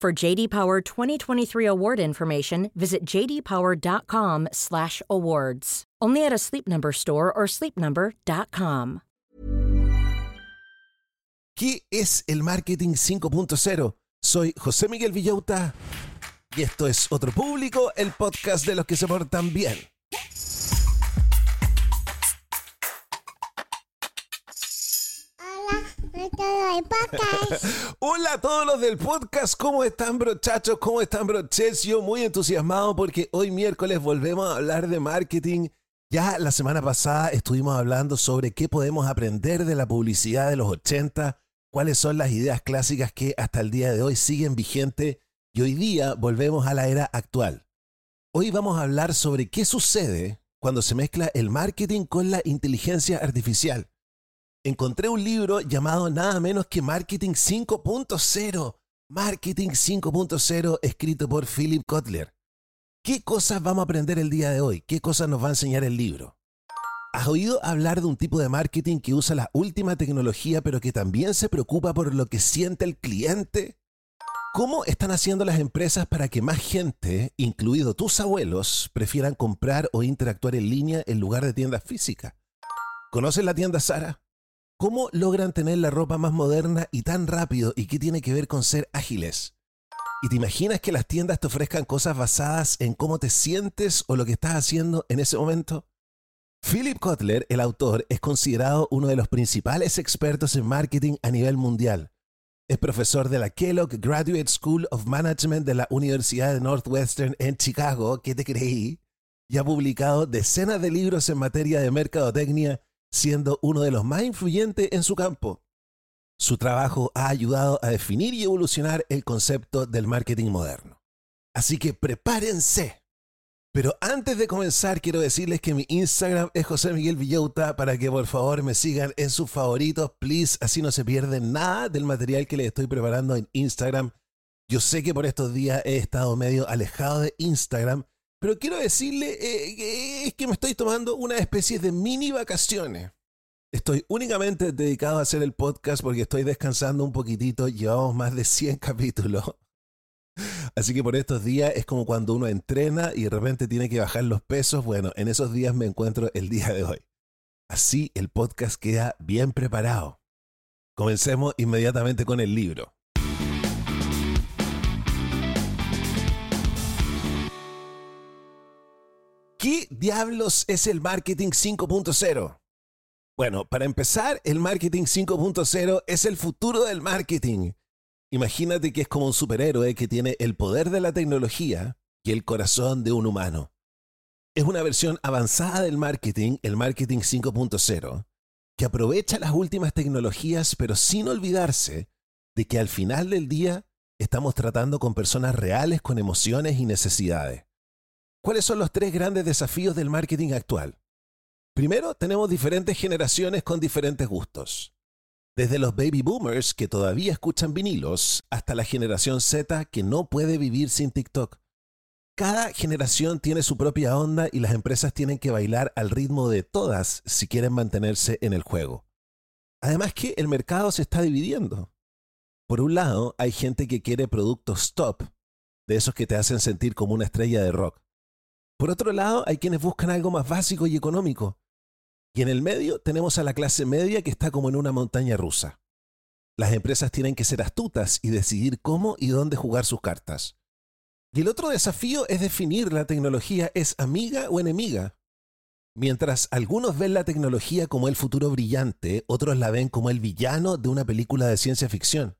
For JD Power 2023 award information, visit jdpower.com/awards. Only at a Sleep Number store or sleepnumber.com. ¿Qué es el marketing 5.0? Soy José Miguel Villauta y esto es Otro Público, el podcast de los que se portan bien. Hola a todos los del podcast, ¿cómo están brochachos? ¿Cómo están broches? Yo muy entusiasmado porque hoy miércoles volvemos a hablar de marketing. Ya la semana pasada estuvimos hablando sobre qué podemos aprender de la publicidad de los 80, cuáles son las ideas clásicas que hasta el día de hoy siguen vigentes y hoy día volvemos a la era actual. Hoy vamos a hablar sobre qué sucede cuando se mezcla el marketing con la inteligencia artificial encontré un libro llamado nada menos que Marketing 5.0. Marketing 5.0 escrito por Philip Kotler. ¿Qué cosas vamos a aprender el día de hoy? ¿Qué cosas nos va a enseñar el libro? ¿Has oído hablar de un tipo de marketing que usa la última tecnología pero que también se preocupa por lo que siente el cliente? ¿Cómo están haciendo las empresas para que más gente, incluido tus abuelos, prefieran comprar o interactuar en línea en lugar de tiendas físicas? ¿Conoces la tienda Sara? ¿Cómo logran tener la ropa más moderna y tan rápido y qué tiene que ver con ser ágiles? ¿Y te imaginas que las tiendas te ofrezcan cosas basadas en cómo te sientes o lo que estás haciendo en ese momento? Philip Kotler, el autor, es considerado uno de los principales expertos en marketing a nivel mundial. Es profesor de la Kellogg Graduate School of Management de la Universidad de Northwestern en Chicago, ¿qué te creí? Y ha publicado decenas de libros en materia de mercadotecnia siendo uno de los más influyentes en su campo. Su trabajo ha ayudado a definir y evolucionar el concepto del marketing moderno. Así que prepárense. Pero antes de comenzar, quiero decirles que mi Instagram es José Miguel Villauta para que por favor me sigan en sus favoritos, please, así no se pierden nada del material que les estoy preparando en Instagram. Yo sé que por estos días he estado medio alejado de Instagram, pero quiero decirle eh, es que me estoy tomando una especie de mini vacaciones. Estoy únicamente dedicado a hacer el podcast porque estoy descansando un poquitito. Llevamos más de 100 capítulos. Así que por estos días es como cuando uno entrena y de repente tiene que bajar los pesos. Bueno, en esos días me encuentro el día de hoy. Así el podcast queda bien preparado. Comencemos inmediatamente con el libro. ¿Qué diablos es el marketing 5.0? Bueno, para empezar, el marketing 5.0 es el futuro del marketing. Imagínate que es como un superhéroe que tiene el poder de la tecnología y el corazón de un humano. Es una versión avanzada del marketing, el marketing 5.0, que aprovecha las últimas tecnologías pero sin olvidarse de que al final del día estamos tratando con personas reales con emociones y necesidades. ¿Cuáles son los tres grandes desafíos del marketing actual? Primero, tenemos diferentes generaciones con diferentes gustos. Desde los baby boomers que todavía escuchan vinilos hasta la generación Z que no puede vivir sin TikTok. Cada generación tiene su propia onda y las empresas tienen que bailar al ritmo de todas si quieren mantenerse en el juego. Además que el mercado se está dividiendo. Por un lado, hay gente que quiere productos top, de esos que te hacen sentir como una estrella de rock. Por otro lado, hay quienes buscan algo más básico y económico. Y en el medio tenemos a la clase media que está como en una montaña rusa. Las empresas tienen que ser astutas y decidir cómo y dónde jugar sus cartas. Y el otro desafío es definir la tecnología es amiga o enemiga. Mientras algunos ven la tecnología como el futuro brillante, otros la ven como el villano de una película de ciencia ficción.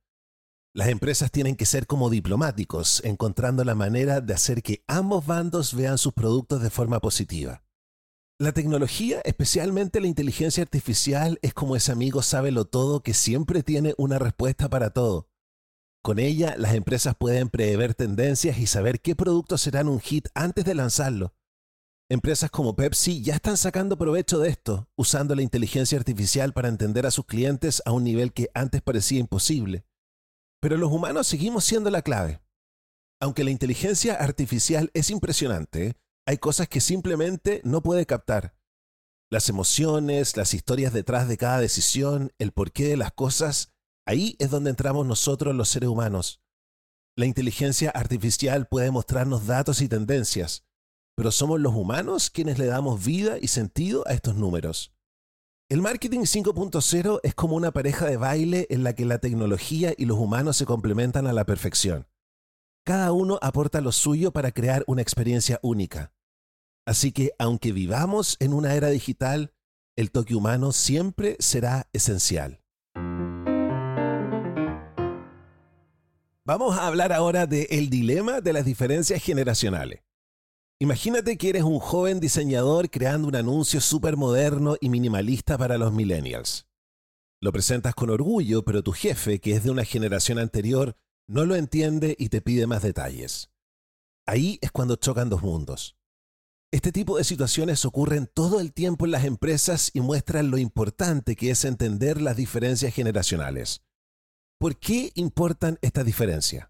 Las empresas tienen que ser como diplomáticos, encontrando la manera de hacer que ambos bandos vean sus productos de forma positiva. La tecnología, especialmente la inteligencia artificial, es como ese amigo sábelo todo que siempre tiene una respuesta para todo. Con ella, las empresas pueden prever tendencias y saber qué productos serán un hit antes de lanzarlo. Empresas como Pepsi ya están sacando provecho de esto, usando la inteligencia artificial para entender a sus clientes a un nivel que antes parecía imposible. Pero los humanos seguimos siendo la clave. Aunque la inteligencia artificial es impresionante, hay cosas que simplemente no puede captar. Las emociones, las historias detrás de cada decisión, el porqué de las cosas, Ahí es donde entramos nosotros los seres humanos. La inteligencia artificial puede mostrarnos datos y tendencias, pero somos los humanos quienes le damos vida y sentido a estos números. El marketing 5.0 es como una pareja de baile en la que la tecnología y los humanos se complementan a la perfección. Cada uno aporta lo suyo para crear una experiencia única. Así que aunque vivamos en una era digital, el toque humano siempre será esencial. Vamos a hablar ahora de el dilema de las diferencias generacionales. Imagínate que eres un joven diseñador creando un anuncio súper moderno y minimalista para los millennials. Lo presentas con orgullo, pero tu jefe, que es de una generación anterior, no lo entiende y te pide más detalles. Ahí es cuando chocan dos mundos. Este tipo de situaciones ocurren todo el tiempo en las empresas y muestran lo importante que es entender las diferencias generacionales. ¿Por qué importan estas diferencias?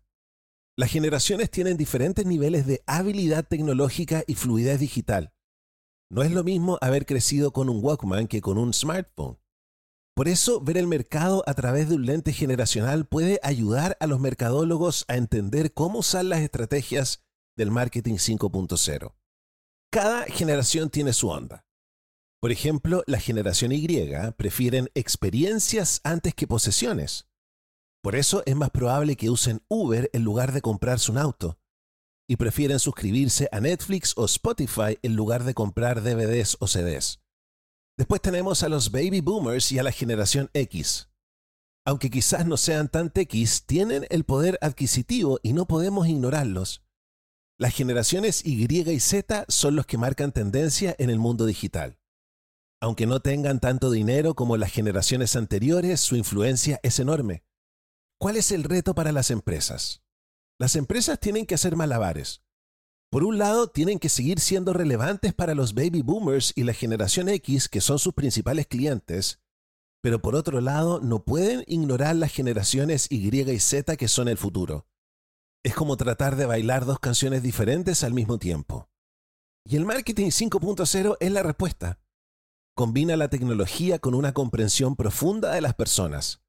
Las generaciones tienen diferentes niveles de habilidad tecnológica y fluidez digital. No es lo mismo haber crecido con un Walkman que con un smartphone. Por eso, ver el mercado a través de un lente generacional puede ayudar a los mercadólogos a entender cómo usar las estrategias del marketing 5.0. Cada generación tiene su onda. Por ejemplo, la generación Y prefieren experiencias antes que posesiones. Por eso es más probable que usen Uber en lugar de comprarse un auto. Y prefieren suscribirse a Netflix o Spotify en lugar de comprar DVDs o CDs. Después tenemos a los baby boomers y a la generación X. Aunque quizás no sean tan X, tienen el poder adquisitivo y no podemos ignorarlos. Las generaciones Y y Z son los que marcan tendencia en el mundo digital. Aunque no tengan tanto dinero como las generaciones anteriores, su influencia es enorme. ¿Cuál es el reto para las empresas? Las empresas tienen que hacer malabares. Por un lado, tienen que seguir siendo relevantes para los baby boomers y la generación X, que son sus principales clientes, pero por otro lado, no pueden ignorar las generaciones Y y Z, que son el futuro. Es como tratar de bailar dos canciones diferentes al mismo tiempo. Y el marketing 5.0 es la respuesta. Combina la tecnología con una comprensión profunda de las personas.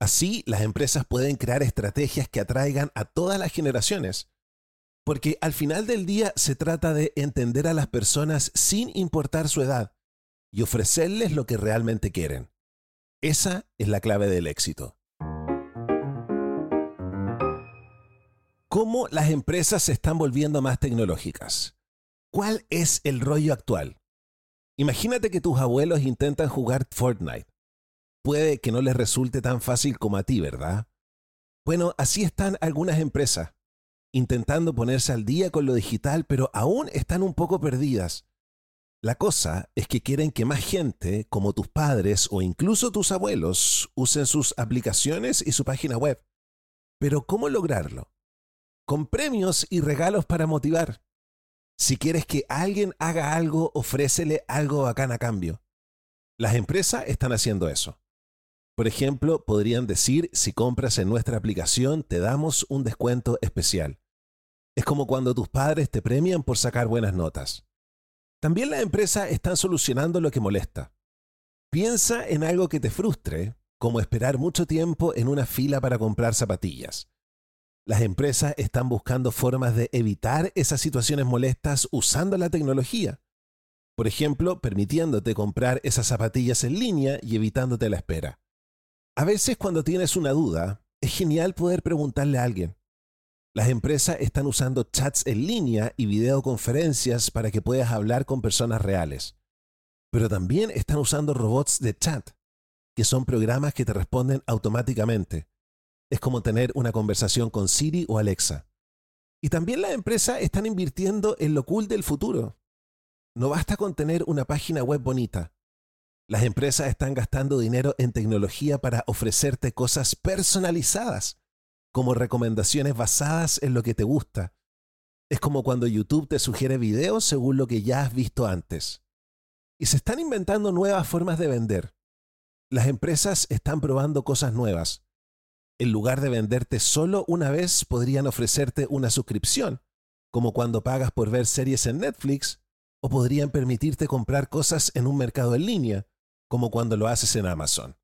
Así, las empresas pueden crear estrategias que atraigan a todas las generaciones. Porque al final del día se trata de entender a las personas sin importar su edad y ofrecerles lo que realmente quieren. Esa es la clave del éxito. ¿Cómo las empresas se están volviendo más tecnológicas? ¿Cuál es el rollo actual? Imagínate que tus abuelos intentan jugar Fortnite puede que no les resulte tan fácil como a ti, ¿verdad? Bueno, así están algunas empresas, intentando ponerse al día con lo digital, pero aún están un poco perdidas. La cosa es que quieren que más gente, como tus padres o incluso tus abuelos, usen sus aplicaciones y su página web. Pero ¿cómo lograrlo? Con premios y regalos para motivar. Si quieres que alguien haga algo, ofrécele algo bacán a cambio. Las empresas están haciendo eso. Por ejemplo, podrían decir, si compras en nuestra aplicación, te damos un descuento especial. Es como cuando tus padres te premian por sacar buenas notas. También las empresas están solucionando lo que molesta. Piensa en algo que te frustre, como esperar mucho tiempo en una fila para comprar zapatillas. Las empresas están buscando formas de evitar esas situaciones molestas usando la tecnología. Por ejemplo, permitiéndote comprar esas zapatillas en línea y evitándote la espera. A veces cuando tienes una duda, es genial poder preguntarle a alguien. Las empresas están usando chats en línea y videoconferencias para que puedas hablar con personas reales. Pero también están usando robots de chat, que son programas que te responden automáticamente. Es como tener una conversación con Siri o Alexa. Y también las empresas están invirtiendo en lo cool del futuro. No basta con tener una página web bonita. Las empresas están gastando dinero en tecnología para ofrecerte cosas personalizadas como recomendaciones basadas en lo que te gusta. Es como cuando YouTube te sugiere videos según lo que ya has visto antes. Y se están inventando nuevas formas de vender. Las empresas están probando cosas nuevas. En lugar de venderte solo una vez, podrían ofrecerte una suscripción, como cuando pagas por ver series en Netflix, o podrían permitirte comprar cosas en un mercado en línea, como cuando lo haces en Amazon.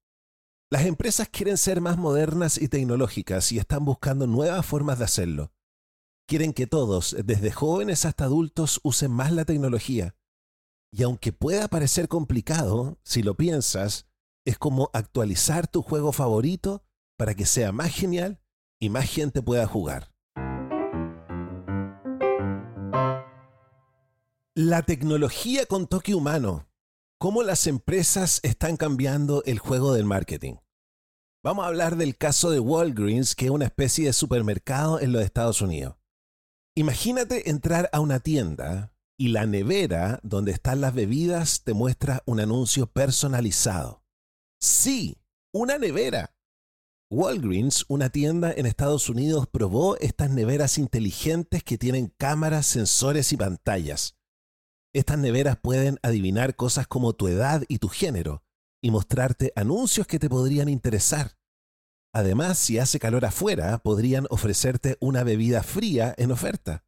Las empresas quieren ser más modernas y tecnológicas y están buscando nuevas formas de hacerlo. Quieren que todos, desde jóvenes hasta adultos, usen más la tecnología. Y aunque pueda parecer complicado, si lo piensas, es como actualizar tu juego favorito para que sea más genial y más gente pueda jugar. La tecnología con toque humano cómo las empresas están cambiando el juego del marketing. Vamos a hablar del caso de Walgreens, que es una especie de supermercado en los Estados Unidos. Imagínate entrar a una tienda y la nevera donde están las bebidas te muestra un anuncio personalizado. Sí, una nevera. Walgreens, una tienda en Estados Unidos, probó estas neveras inteligentes que tienen cámaras, sensores y pantallas. Estas neveras pueden adivinar cosas como tu edad y tu género y mostrarte anuncios que te podrían interesar. Además, si hace calor afuera, podrían ofrecerte una bebida fría en oferta.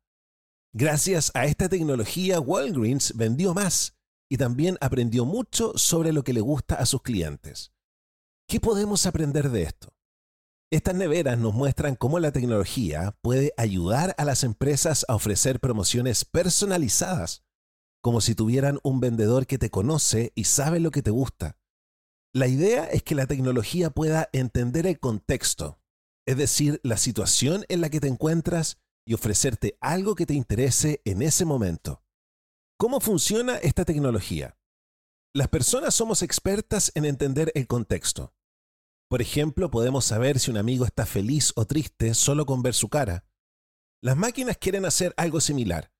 Gracias a esta tecnología, Walgreens vendió más y también aprendió mucho sobre lo que le gusta a sus clientes. ¿Qué podemos aprender de esto? Estas neveras nos muestran cómo la tecnología puede ayudar a las empresas a ofrecer promociones personalizadas como si tuvieran un vendedor que te conoce y sabe lo que te gusta. La idea es que la tecnología pueda entender el contexto, es decir, la situación en la que te encuentras y ofrecerte algo que te interese en ese momento. ¿Cómo funciona esta tecnología? Las personas somos expertas en entender el contexto. Por ejemplo, podemos saber si un amigo está feliz o triste solo con ver su cara. Las máquinas quieren hacer algo similar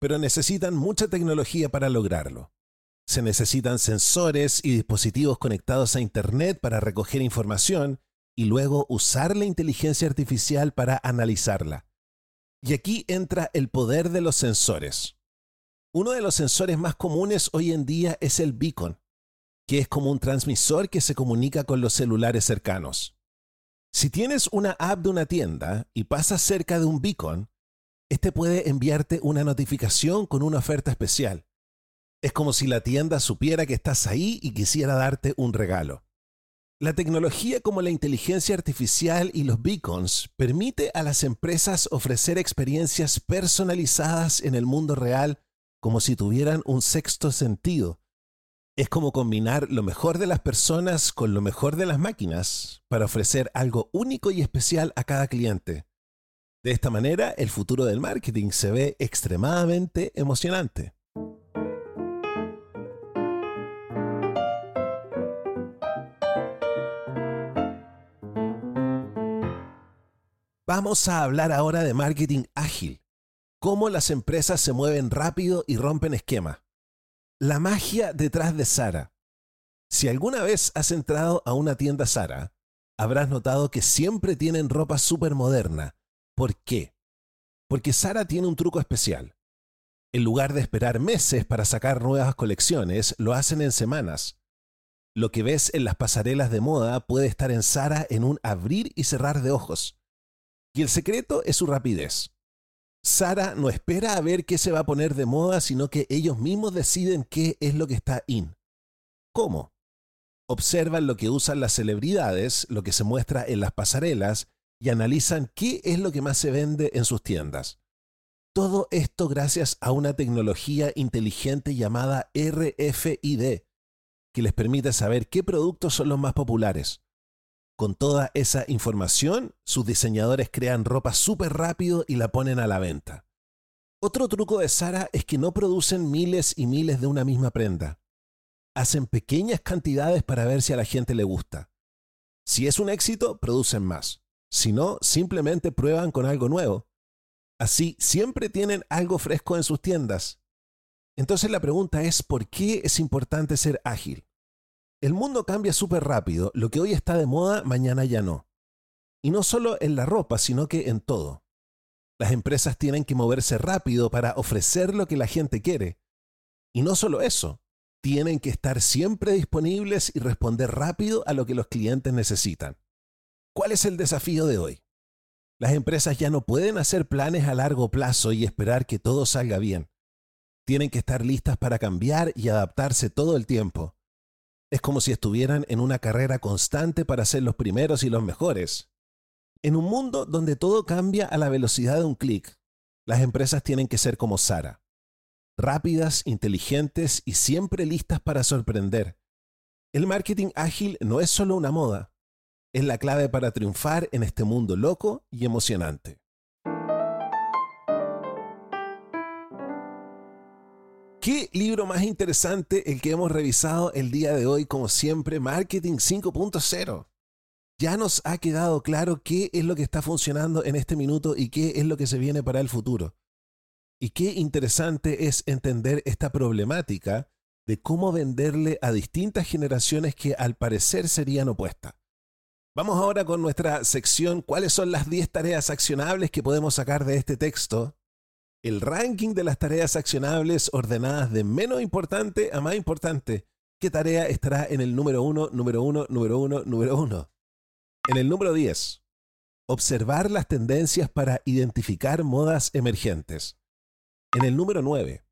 pero necesitan mucha tecnología para lograrlo. Se necesitan sensores y dispositivos conectados a Internet para recoger información y luego usar la inteligencia artificial para analizarla. Y aquí entra el poder de los sensores. Uno de los sensores más comunes hoy en día es el beacon, que es como un transmisor que se comunica con los celulares cercanos. Si tienes una app de una tienda y pasas cerca de un beacon, este puede enviarte una notificación con una oferta especial. Es como si la tienda supiera que estás ahí y quisiera darte un regalo. La tecnología como la inteligencia artificial y los beacons permite a las empresas ofrecer experiencias personalizadas en el mundo real como si tuvieran un sexto sentido. Es como combinar lo mejor de las personas con lo mejor de las máquinas para ofrecer algo único y especial a cada cliente. De esta manera, el futuro del marketing se ve extremadamente emocionante. Vamos a hablar ahora de marketing ágil, cómo las empresas se mueven rápido y rompen esquema. La magia detrás de Sara. Si alguna vez has entrado a una tienda Sara, habrás notado que siempre tienen ropa súper moderna, ¿Por qué? Porque Sara tiene un truco especial. En lugar de esperar meses para sacar nuevas colecciones, lo hacen en semanas. Lo que ves en las pasarelas de moda puede estar en Sara en un abrir y cerrar de ojos. Y el secreto es su rapidez. Sara no espera a ver qué se va a poner de moda, sino que ellos mismos deciden qué es lo que está in. ¿Cómo? Observan lo que usan las celebridades, lo que se muestra en las pasarelas y analizan qué es lo que más se vende en sus tiendas. Todo esto gracias a una tecnología inteligente llamada RFID, que les permite saber qué productos son los más populares. Con toda esa información, sus diseñadores crean ropa súper rápido y la ponen a la venta. Otro truco de Sara es que no producen miles y miles de una misma prenda. Hacen pequeñas cantidades para ver si a la gente le gusta. Si es un éxito, producen más. Si no, simplemente prueban con algo nuevo. Así siempre tienen algo fresco en sus tiendas. Entonces la pregunta es, ¿por qué es importante ser ágil? El mundo cambia súper rápido, lo que hoy está de moda, mañana ya no. Y no solo en la ropa, sino que en todo. Las empresas tienen que moverse rápido para ofrecer lo que la gente quiere. Y no solo eso, tienen que estar siempre disponibles y responder rápido a lo que los clientes necesitan. ¿Cuál es el desafío de hoy? Las empresas ya no pueden hacer planes a largo plazo y esperar que todo salga bien. Tienen que estar listas para cambiar y adaptarse todo el tiempo. Es como si estuvieran en una carrera constante para ser los primeros y los mejores. En un mundo donde todo cambia a la velocidad de un clic, las empresas tienen que ser como Sara. Rápidas, inteligentes y siempre listas para sorprender. El marketing ágil no es solo una moda, es la clave para triunfar en este mundo loco y emocionante. ¿Qué libro más interesante el que hemos revisado el día de hoy, como siempre, Marketing 5.0? Ya nos ha quedado claro qué es lo que está funcionando en este minuto y qué es lo que se viene para el futuro. Y qué interesante es entender esta problemática de cómo venderle a distintas generaciones que al parecer serían opuestas. Vamos ahora con nuestra sección ¿Cuáles son las 10 tareas accionables que podemos sacar de este texto? El ranking de las tareas accionables ordenadas de menos importante a más importante. ¿Qué tarea estará en el número 1, número 1, número 1, número 1? En el número 10. Observar las tendencias para identificar modas emergentes. En el número 9.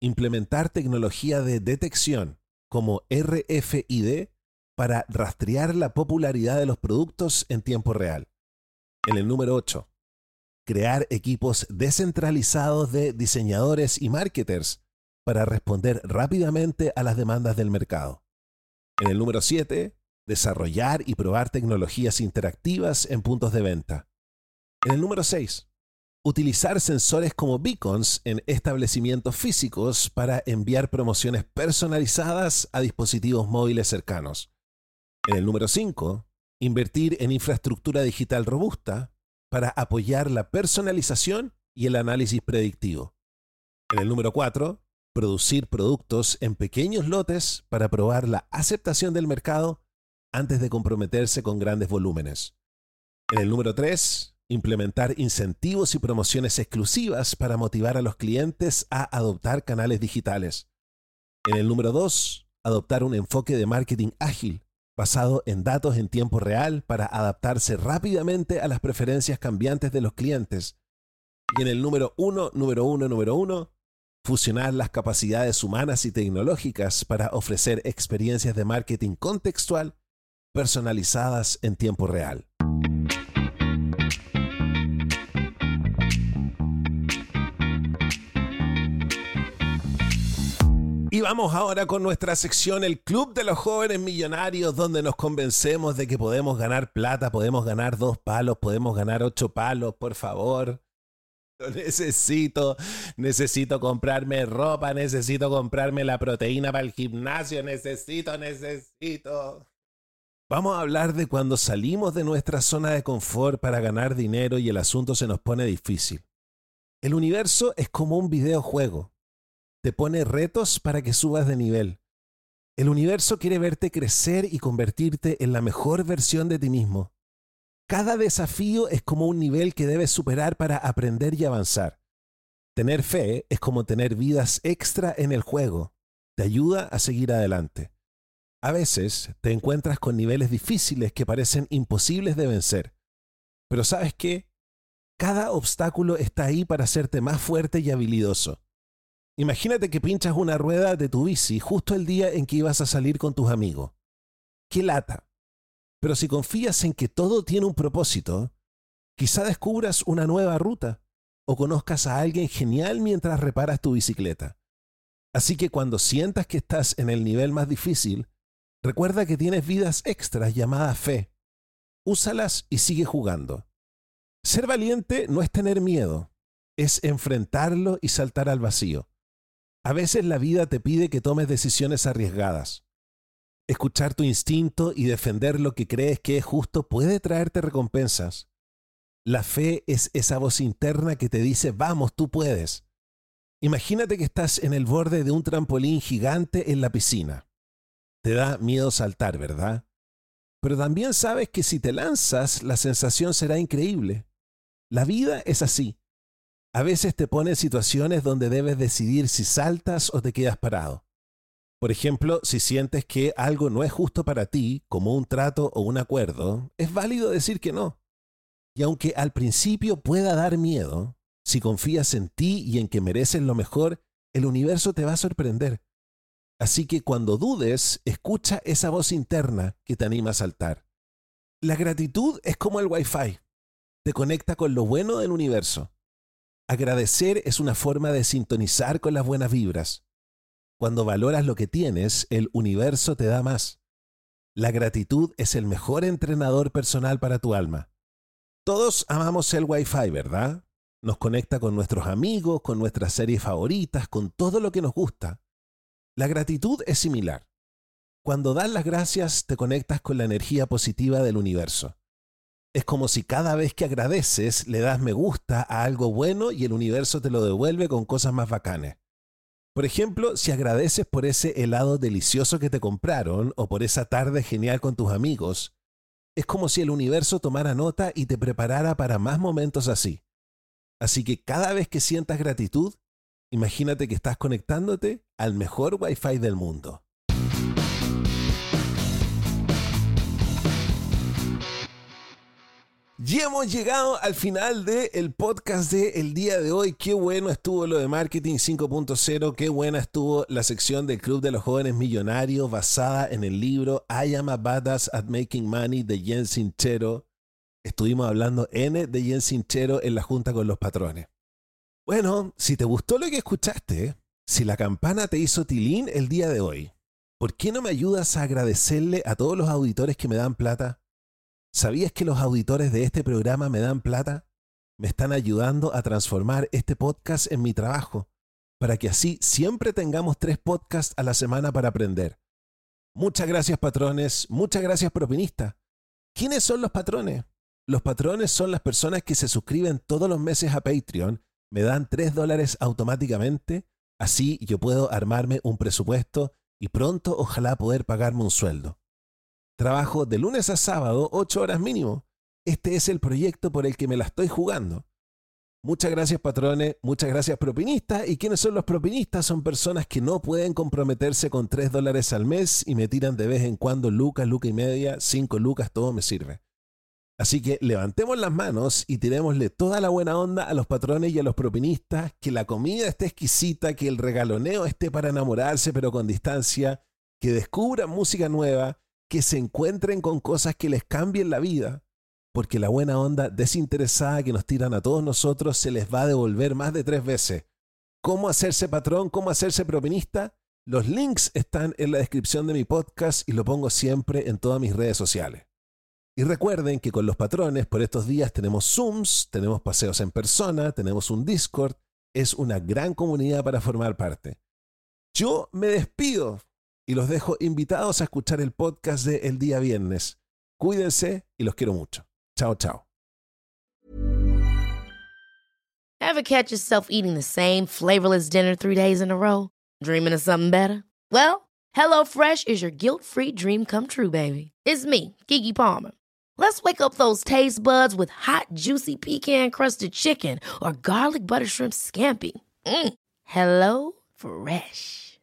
Implementar tecnología de detección como RFID para rastrear la popularidad de los productos en tiempo real. En el número 8, crear equipos descentralizados de diseñadores y marketers para responder rápidamente a las demandas del mercado. En el número 7, desarrollar y probar tecnologías interactivas en puntos de venta. En el número 6, utilizar sensores como beacons en establecimientos físicos para enviar promociones personalizadas a dispositivos móviles cercanos. En el número 5, invertir en infraestructura digital robusta para apoyar la personalización y el análisis predictivo. En el número 4, producir productos en pequeños lotes para probar la aceptación del mercado antes de comprometerse con grandes volúmenes. En el número 3, implementar incentivos y promociones exclusivas para motivar a los clientes a adoptar canales digitales. En el número 2, adoptar un enfoque de marketing ágil basado en datos en tiempo real para adaptarse rápidamente a las preferencias cambiantes de los clientes. Y en el número uno, número uno, número uno, fusionar las capacidades humanas y tecnológicas para ofrecer experiencias de marketing contextual personalizadas en tiempo real. Vamos ahora con nuestra sección, el Club de los Jóvenes Millonarios, donde nos convencemos de que podemos ganar plata, podemos ganar dos palos, podemos ganar ocho palos, por favor. Lo necesito, necesito comprarme ropa, necesito comprarme la proteína para el gimnasio, necesito, necesito. Vamos a hablar de cuando salimos de nuestra zona de confort para ganar dinero y el asunto se nos pone difícil. El universo es como un videojuego te pone retos para que subas de nivel. El universo quiere verte crecer y convertirte en la mejor versión de ti mismo. Cada desafío es como un nivel que debes superar para aprender y avanzar. Tener fe es como tener vidas extra en el juego. Te ayuda a seguir adelante. A veces te encuentras con niveles difíciles que parecen imposibles de vencer. Pero sabes qué? Cada obstáculo está ahí para hacerte más fuerte y habilidoso. Imagínate que pinchas una rueda de tu bici justo el día en que ibas a salir con tus amigos. ¡Qué lata! Pero si confías en que todo tiene un propósito, quizá descubras una nueva ruta o conozcas a alguien genial mientras reparas tu bicicleta. Así que cuando sientas que estás en el nivel más difícil, recuerda que tienes vidas extras llamadas fe. Úsalas y sigue jugando. Ser valiente no es tener miedo, es enfrentarlo y saltar al vacío. A veces la vida te pide que tomes decisiones arriesgadas. Escuchar tu instinto y defender lo que crees que es justo puede traerte recompensas. La fe es esa voz interna que te dice, vamos, tú puedes. Imagínate que estás en el borde de un trampolín gigante en la piscina. Te da miedo saltar, ¿verdad? Pero también sabes que si te lanzas, la sensación será increíble. La vida es así. A veces te pone en situaciones donde debes decidir si saltas o te quedas parado. Por ejemplo, si sientes que algo no es justo para ti, como un trato o un acuerdo, es válido decir que no. Y aunque al principio pueda dar miedo, si confías en ti y en que mereces lo mejor, el universo te va a sorprender. Así que cuando dudes, escucha esa voz interna que te anima a saltar. La gratitud es como el Wi-Fi. Te conecta con lo bueno del universo. Agradecer es una forma de sintonizar con las buenas vibras. Cuando valoras lo que tienes, el universo te da más. La gratitud es el mejor entrenador personal para tu alma. Todos amamos el Wi-Fi, ¿verdad? Nos conecta con nuestros amigos, con nuestras series favoritas, con todo lo que nos gusta. La gratitud es similar. Cuando das las gracias te conectas con la energía positiva del universo. Es como si cada vez que agradeces le das me gusta a algo bueno y el universo te lo devuelve con cosas más bacanes. Por ejemplo, si agradeces por ese helado delicioso que te compraron o por esa tarde genial con tus amigos, es como si el universo tomara nota y te preparara para más momentos así. Así que cada vez que sientas gratitud, imagínate que estás conectándote al mejor Wi-Fi del mundo. Y hemos llegado al final del podcast del el día de hoy. Qué bueno estuvo lo de Marketing 5.0, qué buena estuvo la sección del Club de los Jóvenes Millonarios basada en el libro I Am a Badass at Making Money de Jen Sinchero. Estuvimos hablando N de Jen Sinchero en la junta con los patrones. Bueno, si te gustó lo que escuchaste, si la campana te hizo tilín el día de hoy, ¿por qué no me ayudas a agradecerle a todos los auditores que me dan plata? ¿Sabías que los auditores de este programa me dan plata? Me están ayudando a transformar este podcast en mi trabajo, para que así siempre tengamos tres podcasts a la semana para aprender. Muchas gracias patrones, muchas gracias propinistas. ¿Quiénes son los patrones? Los patrones son las personas que se suscriben todos los meses a Patreon, me dan tres dólares automáticamente, así yo puedo armarme un presupuesto y pronto ojalá poder pagarme un sueldo. Trabajo de lunes a sábado, ocho horas mínimo. Este es el proyecto por el que me la estoy jugando. Muchas gracias patrones, muchas gracias propinistas. ¿Y quiénes son los propinistas? Son personas que no pueden comprometerse con tres dólares al mes y me tiran de vez en cuando lucas, lucas y media, cinco lucas, todo me sirve. Así que levantemos las manos y tirémosle toda la buena onda a los patrones y a los propinistas, que la comida esté exquisita, que el regaloneo esté para enamorarse pero con distancia, que descubran música nueva, que se encuentren con cosas que les cambien la vida, porque la buena onda desinteresada que nos tiran a todos nosotros se les va a devolver más de tres veces. ¿Cómo hacerse patrón? ¿Cómo hacerse propinista? Los links están en la descripción de mi podcast y lo pongo siempre en todas mis redes sociales. Y recuerden que con los patrones por estos días tenemos Zooms, tenemos paseos en persona, tenemos un Discord, es una gran comunidad para formar parte. Yo me despido y los dejo invitados a escuchar el podcast de El Día Viernes. Cuídense y los quiero mucho. Chao, chao. Ever catch yourself eating the same flavorless dinner three days in a row? Dreaming of something better? Well, HelloFresh is your guilt-free dream come true, baby. It's me, Kiki Palmer. Let's wake up those taste buds with hot, juicy pecan-crusted chicken or garlic butter shrimp scampi. Mm. Hello Fresh.